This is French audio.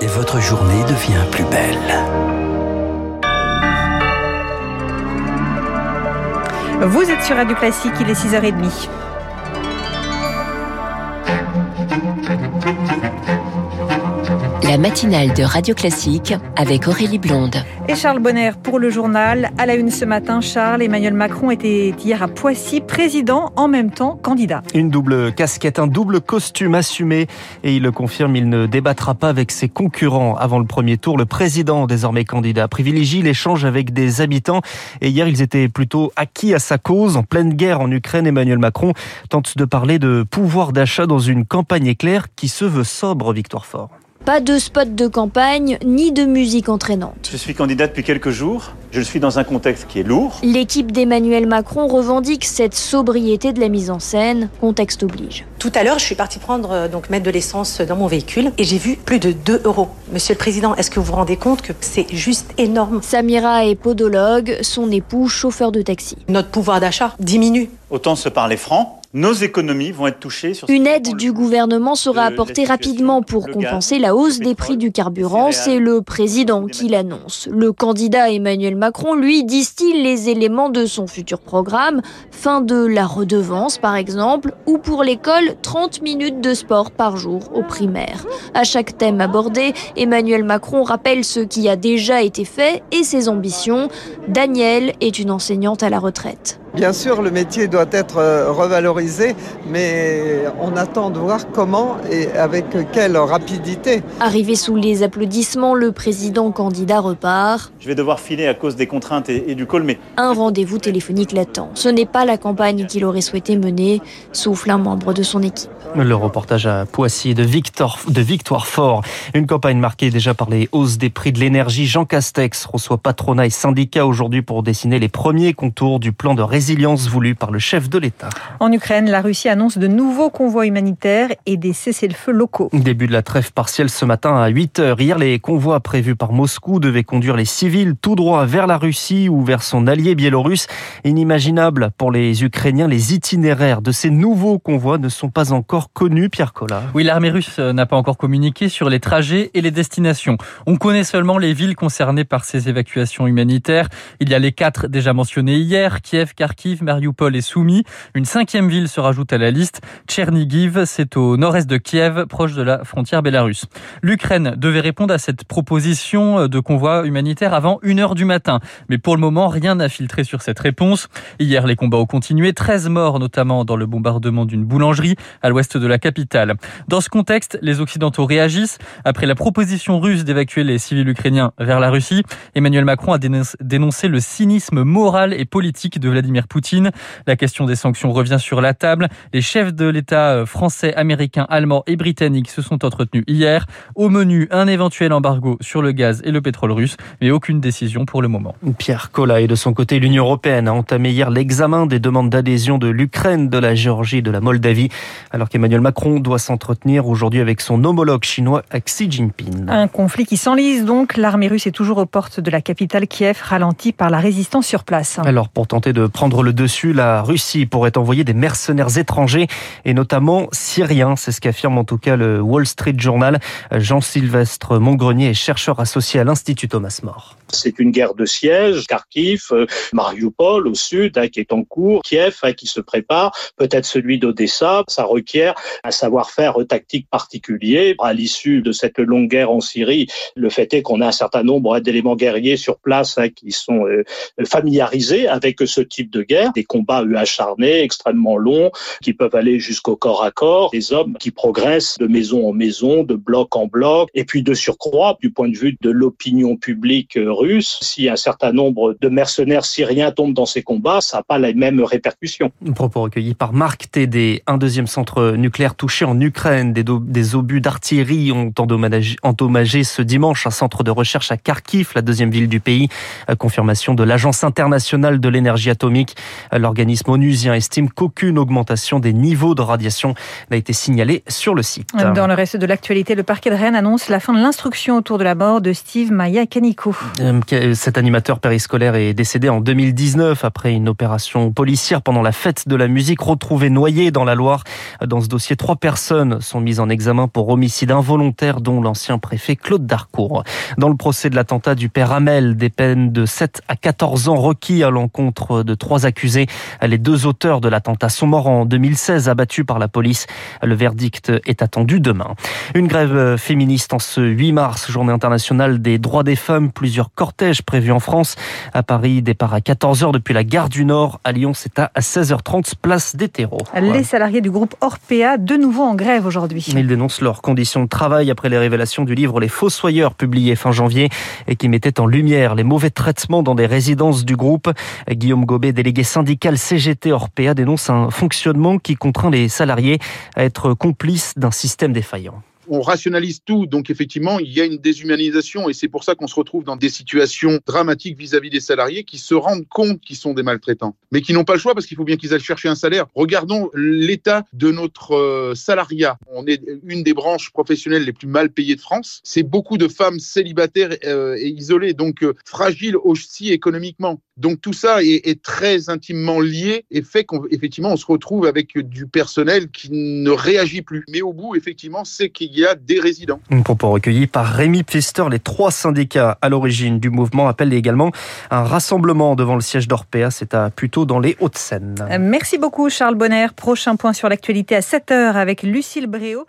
et votre journée devient plus belle. Vous êtes sur Radio Classique, il est 6h30. La matinale de Radio Classique avec Aurélie Blonde. Et Charles Bonner pour le journal. À la une ce matin, Charles, Emmanuel Macron était hier à Poissy, président en même temps candidat. Une double casquette, un double costume assumé et il le confirme, il ne débattra pas avec ses concurrents avant le premier tour. Le président, désormais candidat, privilégie l'échange avec des habitants et hier ils étaient plutôt acquis à sa cause. En pleine guerre en Ukraine, Emmanuel Macron tente de parler de pouvoir d'achat dans une campagne éclair qui se veut sobre, Victoire Fort. Pas de spot de campagne, ni de musique entraînante. Je suis candidat depuis quelques jours. Je suis dans un contexte qui est lourd. L'équipe d'Emmanuel Macron revendique cette sobriété de la mise en scène. Contexte oblige. Tout à l'heure, je suis partie prendre, euh, donc mettre de l'essence dans mon véhicule et j'ai vu plus de 2 euros. Monsieur le Président, est-ce que vous vous rendez compte que c'est juste énorme? Samira est podologue, son époux chauffeur de taxi. Notre pouvoir d'achat diminue. Autant se parler franc nos économies vont être touchées. Sur Une aide du gouvernement sera apportée rapidement pour compenser la hausse des prix du carburant. C'est le président qui l'annonce. Le candidat Emmanuel Macron, lui, distille les éléments de son futur programme. Fin de la redevance, par exemple, ou pour l'école, 30 minutes de sport par jour au primaire. À chaque thème abordé, Emmanuel Macron rappelle ce qui a déjà été fait et ses ambitions. Danielle est une enseignante à la retraite. Bien sûr, le métier doit être euh, revalorisé, mais on attend de voir comment et avec quelle rapidité. Arrivé sous les applaudissements, le président candidat repart. Je vais devoir filer à cause des contraintes et, du col, mais... Un rendez-vous téléphonique l'attend. Ce n'est pas la campagne qu'il aurait souhaité mener, souffle un membre de son équipe. Le reportage à Poissy de, Victor, de Victoire Fort. Une campagne marquée déjà par les hausses des prix de l'énergie. Jean Castex reçoit patronat et syndicats aujourd'hui pour dessiner les premiers contours du plan de résilience voulu par le chef de l'État. En Ukraine, la Russie annonce de nouveaux convois humanitaires et des cessez-le-feu locaux. Début de la trêve partielle ce matin à 8 h Hier, les convois prévus par Moscou devaient conduire les civils tout droit vers la Russie ou vers son allié biélorusse. Inimaginable pour les Ukrainiens, les itinéraires de ces nouveaux convois ne sont pas encore connu, Pierre Collat. Oui, l'armée russe n'a pas encore communiqué sur les trajets et les destinations. On connaît seulement les villes concernées par ces évacuations humanitaires. Il y a les quatre déjà mentionnées hier, Kiev, Kharkiv, Mariupol et Soumy. Une cinquième ville se rajoute à la liste, c'est au nord-est de Kiev, proche de la frontière. L'Ukraine devait répondre à cette proposition euh, de convoi humanitaire avant 1h du matin. Mais pour le moment, rien n'a filtré sur cette réponse. Hier, les combats ont continué, 13 morts notamment dans le bombardement d'une boulangerie à l'ouest de la capitale. Dans ce contexte, les Occidentaux réagissent. Après la proposition russe d'évacuer les civils ukrainiens vers la Russie, Emmanuel Macron a dénoncé le cynisme moral et politique de Vladimir Poutine. La question des sanctions revient sur la table. Les chefs de l'État euh, français, américains, allemands et britanniques se sont entretenus hier. Au menu, un éventuel embargo sur le gaz et le pétrole russe, mais aucune décision pour le moment. Pierre Collat et de son côté, l'Union européenne a entamé hier l'examen des demandes d'adhésion de l'Ukraine, de la Géorgie, de la Moldavie, alors qu'Emmanuel Emmanuel Macron doit s'entretenir aujourd'hui avec son homologue chinois Xi Jinping. Un conflit qui s'enlise donc. L'armée russe est toujours aux portes de la capitale Kiev, ralentie par la résistance sur place. Alors pour tenter de prendre le dessus, la Russie pourrait envoyer des mercenaires étrangers et notamment syriens. C'est ce qu'affirme en tout cas le Wall Street Journal. Jean-Sylvestre Montgrenier est chercheur associé à l'Institut Thomas More. C'est une guerre de siège, Kharkiv, euh, Mariupol au sud, hein, qui est en cours, Kiev hein, qui se prépare, peut-être celui d'Odessa. Ça requiert un savoir-faire tactique particulier. À l'issue de cette longue guerre en Syrie, le fait est qu'on a un certain nombre d'éléments guerriers sur place hein, qui sont euh, familiarisés avec ce type de guerre, des combats acharnés, extrêmement longs, qui peuvent aller jusqu'au corps à corps, des hommes qui progressent de maison en maison, de bloc en bloc, et puis de surcroît, du point de vue de l'opinion publique euh, russe, si un certain nombre de mercenaires syriens tombent dans ces combats, ça n'a pas les mêmes répercussions. Propos recueillis par Marc Tédé, un deuxième centre nucléaire touché en Ukraine. Des, des obus d'artillerie ont endommagé, endommagé, ce dimanche un centre de recherche à Kharkiv, la deuxième ville du pays. Confirmation de l'Agence internationale de l'énergie atomique. L'organisme onusien estime qu'aucune augmentation des niveaux de radiation n'a été signalée sur le site. Dans le reste de l'actualité, le parquet de Rennes annonce la fin de l'instruction autour de la mort de Steve Maya Kaniko. Euh, cet animateur périscolaire est décédé en 2019 après une opération policière pendant la fête de la musique retrouvée noyée dans la Loire. Dans ce dossier, trois personnes sont mises en examen pour homicide involontaire, dont l'ancien préfet Claude Darcourt. Dans le procès de l'attentat du père Hamel, des peines de 7 à 14 ans requis à l'encontre de trois accusés. Les deux auteurs de l'attentat sont morts en 2016, abattus par la police. Le verdict est attendu demain. Une grève féministe en ce 8 mars, journée internationale des droits des femmes. Plusieurs cortèges prévus en France. À Paris, départ à 14h depuis la gare du Nord. À Lyon, c'est à 16h30, place des terreaux. Les salariés du groupe Orpea, de nouveau en grève aujourd'hui. Ils dénoncent leurs conditions de travail après les révélations du livre Les Fossoyeurs, publié fin janvier, et qui mettait en lumière les mauvais traitements dans des résidences du groupe. Guillaume Gobet, délégué syndical CGT Orpea, dénonce un fonctionnement qui contraint les salariés à être complices d'un système défaillant on rationalise tout, donc effectivement, il y a une déshumanisation et c'est pour ça qu'on se retrouve dans des situations dramatiques vis-à-vis des salariés qui se rendent compte qu'ils sont des maltraitants, mais qui n'ont pas le choix parce qu'il faut bien qu'ils aillent chercher un salaire. Regardons l'état de notre euh, salariat. On est une des branches professionnelles les plus mal payées de France. C'est beaucoup de femmes célibataires euh, et isolées, donc euh, fragiles aussi économiquement. Donc tout ça est, très intimement lié et fait qu'effectivement on se retrouve avec du personnel qui ne réagit plus. Mais au bout, effectivement, c'est qu'il y a des résidents. Un propos recueilli par Rémi Pfister. Les trois syndicats à l'origine du mouvement appellent également un rassemblement devant le siège d'Orpea. C'est à plutôt dans les Hauts-de-Seine. Merci beaucoup Charles Bonner. Prochain point sur l'actualité à 7h avec Lucille Bréau.